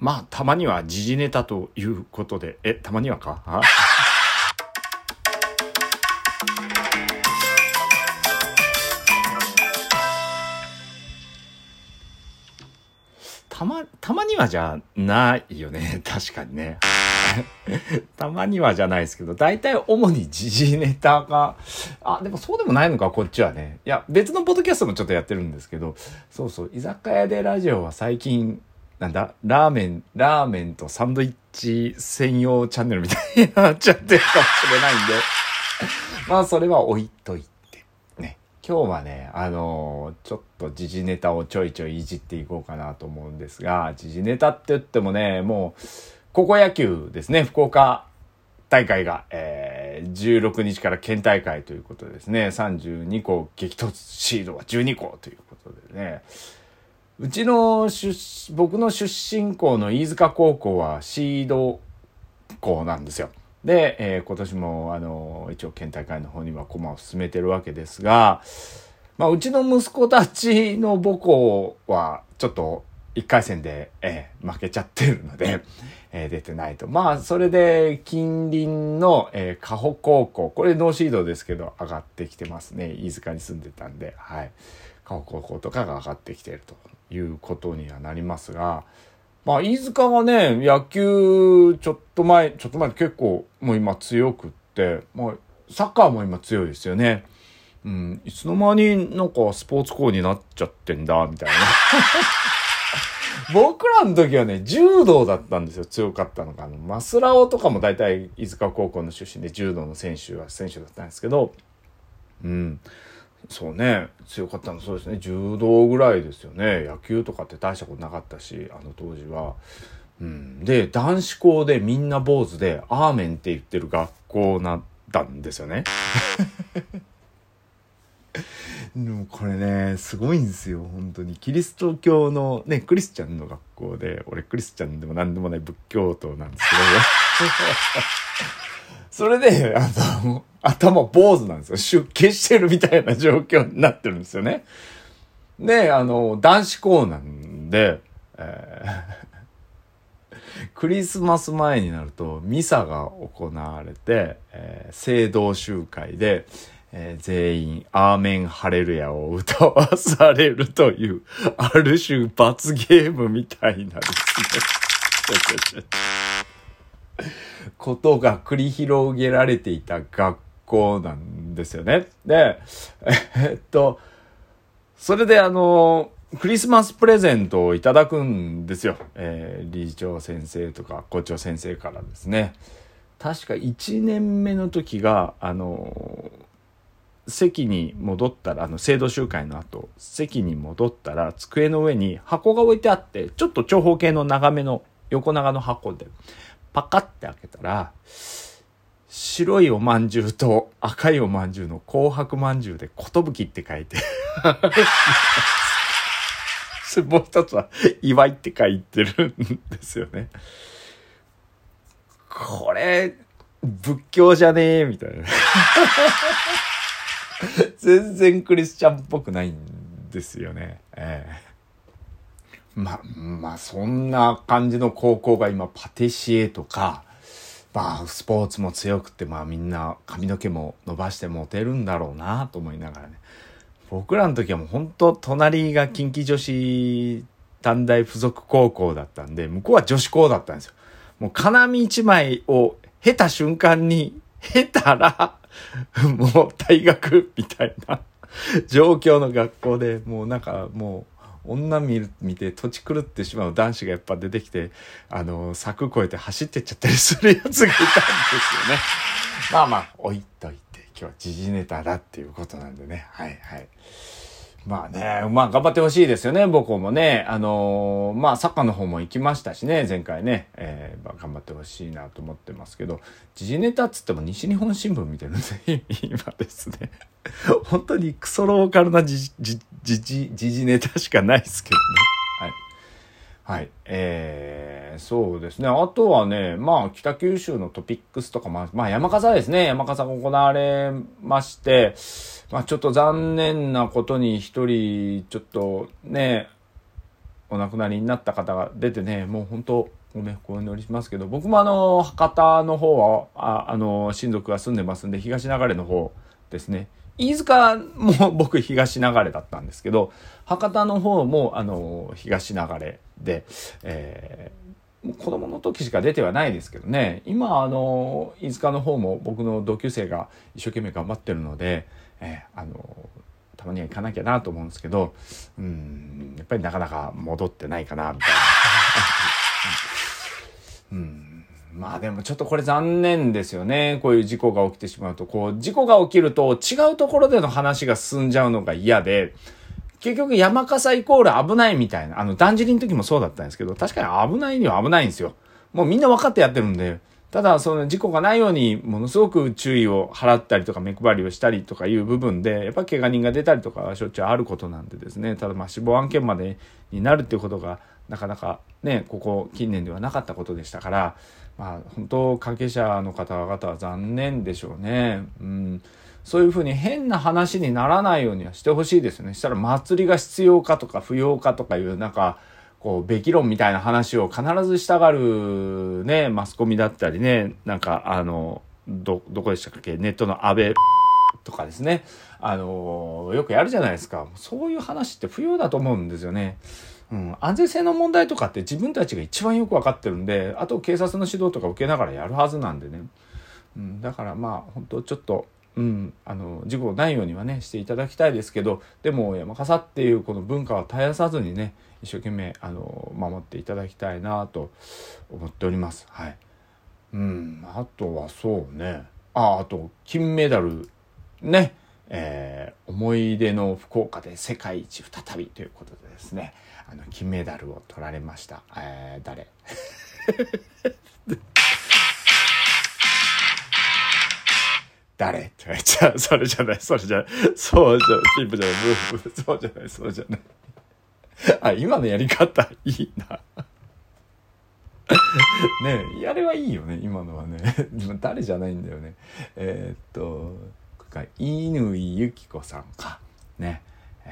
まあ、たまには時事ネタということで、え、たまにはか？たま、たまにはじゃないよね。確かにね。たまにはじゃないですけど、大体主に時事ネタが、あ、でもそうでもないのか、こっちはね。いや、別のポッドキャストもちょっとやってるんですけど、そうそう、居酒屋でラジオは最近、なんだ、ラーメン、ラーメンとサンドイッチ専用チャンネルみたいになっちゃってるかもしれないんで、まあそれは置いといて、ね。今日はね、あのー、ちょっと時事ネタをちょいちょいいじっていこうかなと思うんですが、時事ネタって言ってもね、もう、高校野球ですね、福岡大会が、えー、16日から県大会ということでですね、32校激突シードは12校ということでね、うちの出、僕の出身校の飯塚高校はシード校なんですよ。で、えー、今年も、あの、一応県大会の方には駒を進めてるわけですが、まあ、うちの息子たちの母校は、ちょっと、一回戦で、えー、負けちゃってるので、えー、出てないと。まあ、それで、近隣の、えー、加穂高校、これノーシードですけど、上がってきてますね。飯塚に住んでたんで、はい。加穂高校とかが上がってきているということにはなりますが、まあ、飯塚がね、野球、ちょっと前、ちょっと前結構、もう今強くって、まあ、サッカーも今強いですよね。うん、いつの間になんかスポーツ校になっちゃってんだ、みたいな。僕らの時はね、柔道だったんですよ、強かったのが。あの、マスラオとかも大体、飯塚高校の出身で柔道の選手は選手だったんですけど、うん。そうね、強かったのそうですね、柔道ぐらいですよね。野球とかって大したことなかったし、あの当時は。うん。で、男子校でみんな坊主で、アーメンって言ってる学校なったんですよね。でもこれね、すごいんですよ、本当に。キリスト教のね、クリスチャンの学校で、俺クリスチャンでも何でもない仏教徒なんですけど、それで、あの、頭坊主なんですよ。出家してるみたいな状況になってるんですよね。で、あの、男子校なんで、えー、クリスマス前になると、ミサが行われて、えー、聖堂集会で、えー、全員、アーメンハレルヤを歌わされるという、ある種罰ゲームみたいなですね。ことが繰り広げられていた学校なんですよね。で、えっと、それであの、クリスマスプレゼントをいただくんですよ。えー、理事長先生とか校長先生からですね。確か1年目の時が、あの、席に戻ったら、あの、制度集会の後、席に戻ったら、机の上に箱が置いてあって、ちょっと長方形の長めの横長の箱で、パカって開けたら、白いおまんじゅうと赤いおまんじゅうの紅白まんじゅうで寿って書いて もう一つは祝いって書いてるんですよね。これ、仏教じゃねえ、みたいな。全然クリスチャンっぽくないんですよね。え、ま、まあ、そんな感じの高校が今、パティシエとか、まあ、スポーツも強くて、まあみんな髪の毛も伸ばしてモテるんだろうなと思いながらね。僕らの時はもう本当隣が近畿女子短大附属高校だったんで、向こうは女子校だったんですよ。もう金網一枚を経た瞬間に、経たら、もう大学みたいな状況の学校で、もうなんかもう、女見る見て土地狂ってしまう男子がやっぱ出てきて、あの、柵越えて走ってっちゃったりするやつがいたんですよね。まあまあ、置いといて、今日は時事ネタだっていうことなんでね。はいはい。まあね、まあ頑張ってほしいですよね、僕もね。あのー、まあサッカーの方も行きましたしね、前回ね、えー、まあ、頑張ってほしいなと思ってますけど、時事ネタっつっても西日本新聞見てるんで、今ですね。本当にクソローカルな時事、時事、時事ネタしかないですけどね。はい。えー、そうですね。あとはね、まあ、北九州のトピックスとかも、まあ、山笠ですね。山笠が行われまして、まあ、ちょっと残念なことに一人、ちょっとね、お亡くなりになった方が出てね、もう本当ご冥福をお祈りしますけど、僕もあの、博多の方は、ああの、親族が住んでますんで、東流れの方ですね。飯塚も僕東流れだったんですけど、博多の方もあの、東流れで、えー、子供の時しか出てはないですけどね、今あの、飯塚の方も僕の同級生が一生懸命頑張ってるので、えー、あの、たまには行かなきゃなと思うんですけど、うん、やっぱりなかなか戻ってないかな、みたいな。うん、まあでもちょっとこれ残念ですよね。こういう事故が起きてしまうと、こう、事故が起きると違うところでの話が進んじゃうのが嫌で、結局山笠イコール危ないみたいな、あの、だんじりの時もそうだったんですけど、確かに危ないには危ないんですよ。もうみんな分かってやってるんで、ただ、その事故がないように、ものすごく注意を払ったりとか、目配りをしたりとかいう部分で、やっぱ怪我人が出たりとかはしょっちゅうあることなんでですね、ただまあ死亡案件までになるっていうことが、なかなかね、ここ近年ではなかったことでしたから、まあ本当関係者の方々は残念でしょうね。うん。そういうふうに変な話にならないようにはしてほしいですね。したら祭りが必要かとか不要かとかいう、なんか、こう、べき論みたいな話を必ずしたがるね、マスコミだったりね、なんか、あの、ど、どこでしたっけ、ネットの安倍とかですね、あの、よくやるじゃないですか。そういう話って不要だと思うんですよね。うん、安全性の問題とかって自分たちが一番よく分かってるんで、あと警察の指導とか受けながらやるはずなんでね。うん、だからまあ、本当ちょっと、うん、あの、事故ないようにはね、していただきたいですけど、でも山笠っていうこの文化は絶やさずにね、一生懸命、あの、守っていただきたいなと思っております。はい。うん、あとはそうね。あ、あと、金メダル、ね。えー、思い出の福岡で世界一再びということでですね。あの金メダルを取られました。えー、誰？誰？って言われちゃう。それじゃない、それじゃない。そうじゃ、チープじゃない、ブーブー、そうじゃない、そうじゃない。あ、今のやり方、いいな。ねえ、やれはいいよね、今のはね。誰じゃないんだよね。えー、っと、乾由紀子さんか。ね。え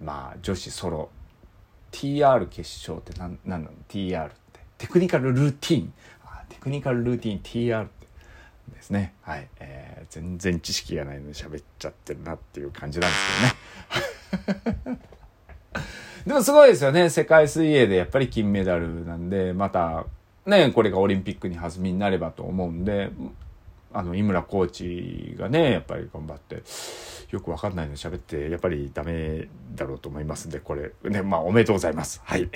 ー、まあ、女子ソロ TR 決勝って何何なの ?TR って。テクニカルルーティン。テクニカルルーティン TR ってですね。はい。えー、全然知識がないので喋っちゃってるなっていう感じなんですけどね。でもすごいですよね。世界水泳でやっぱり金メダルなんで、また、ね、これがオリンピックに弾みになればと思うんで、あの、井村コーチがね、やっぱり頑張って、よくわかんないの喋って、やっぱりダメだろうと思いますんで、これ、ね、まあ、おめでとうございます。はい。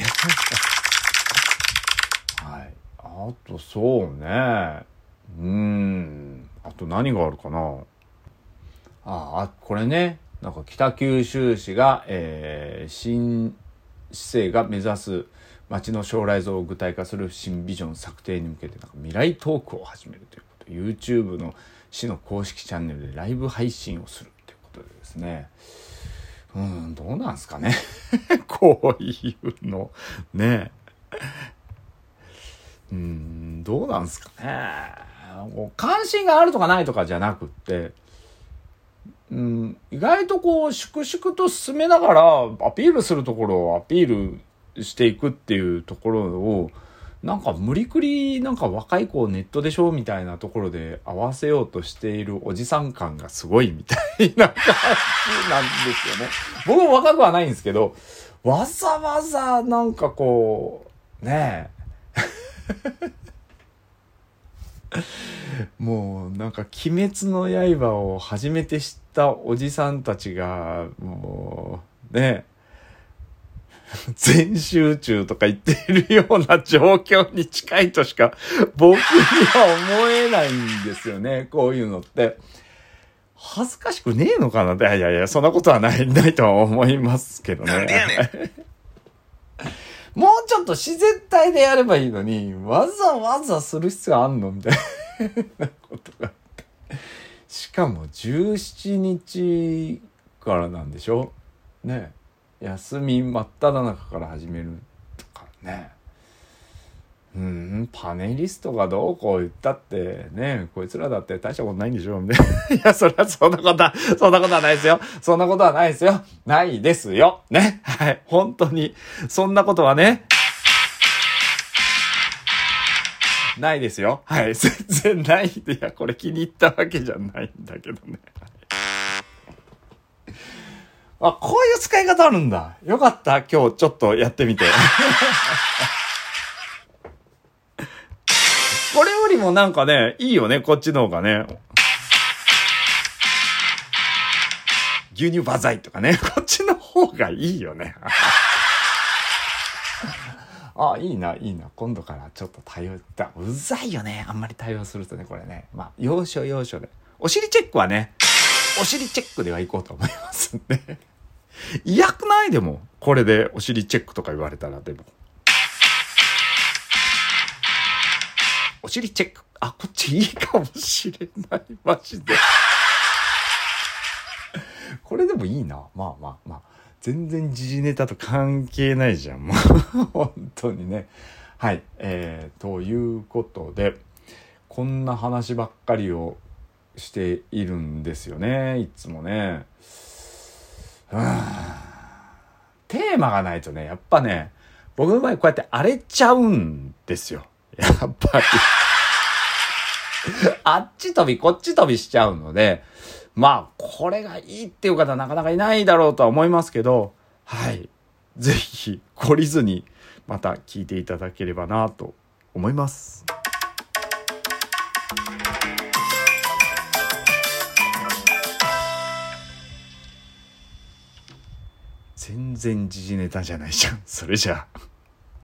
はい。あと、そうね。うん。あと何があるかな。ああ、これね。なんか北九州市が、えー、新市政が目指す街の将来像を具体化する新ビジョン策定に向けてなんか未来トークを始めるということ YouTube の市の公式チャンネルでライブ配信をするっていうことでですね。うん、どうなんすかね。こういうの。ねうん、どうなんすかね。関心があるとかないとかじゃなくって、うん、意外とこう、粛々と進めながら、アピールするところをアピールしていくっていうところを、なんか無理くりなんか若い子をネットでしょみたいなところで合わせようとしているおじさん感がすごいみたいな感じなんですよね。僕も若くはないんですけど、わざわざなんかこう、ねえ。もうなんか鬼滅の刃を初めて知ったおじさんたちが、もう、ねえ。全集中とか言っているような状況に近いとしか僕には思えないんですよね。こういうのって。恥ずかしくねえのかないやいやいや、そんなことはない、ないとは思いますけどね。もうちょっと自然体でやればいいのに、わざわざする必要あんのみたいな ことがあって。しかも17日からなんでしょ？ね休み真っ只中から始めるとかねうんパネリストがどうこう言ったってねこいつらだって大したことないんでしょみたいな。いや、そりゃそんなことは、そんなことはないですよ。そんなことはないですよ。ないですよ。ね。はい。本当に。そんなことはね。ないですよ。はい。全然ない。いや、これ気に入ったわけじゃないんだけどね。あ、こういう使い方あるんだ。よかった。今日ちょっとやってみて。これよりもなんかね、いいよね、こっちの方がね。牛乳バザイとかね、こっちの方がいいよね。あ、いいな、いいな。今度からちょっと対応だ。うざいよね。あんまり対応するとね、これね。まあ、要所要所で。お尻チェックはね、お尻チェックではいこうと思いますんで。嫌くないでも。これでお尻チェックとか言われたらでも。お尻チェック。あ、こっちいいかもしれない。マジで。これでもいいな。まあまあまあ。全然時事ネタと関係ないじゃん。もう本当にね。はい。えー、ということで、こんな話ばっかりをしているんですよね。いつもね。テーマがないとね、やっぱね、僕の場合こうやって荒れちゃうんですよ。やっぱり あっち飛び、こっち飛びしちゃうので、まあ、これがいいっていう方なかなかいないだろうとは思いますけど、はい。ぜひ、懲りずに、また聞いていただければなと思います。全然時事ネタじゃないじゃん。それじゃあ。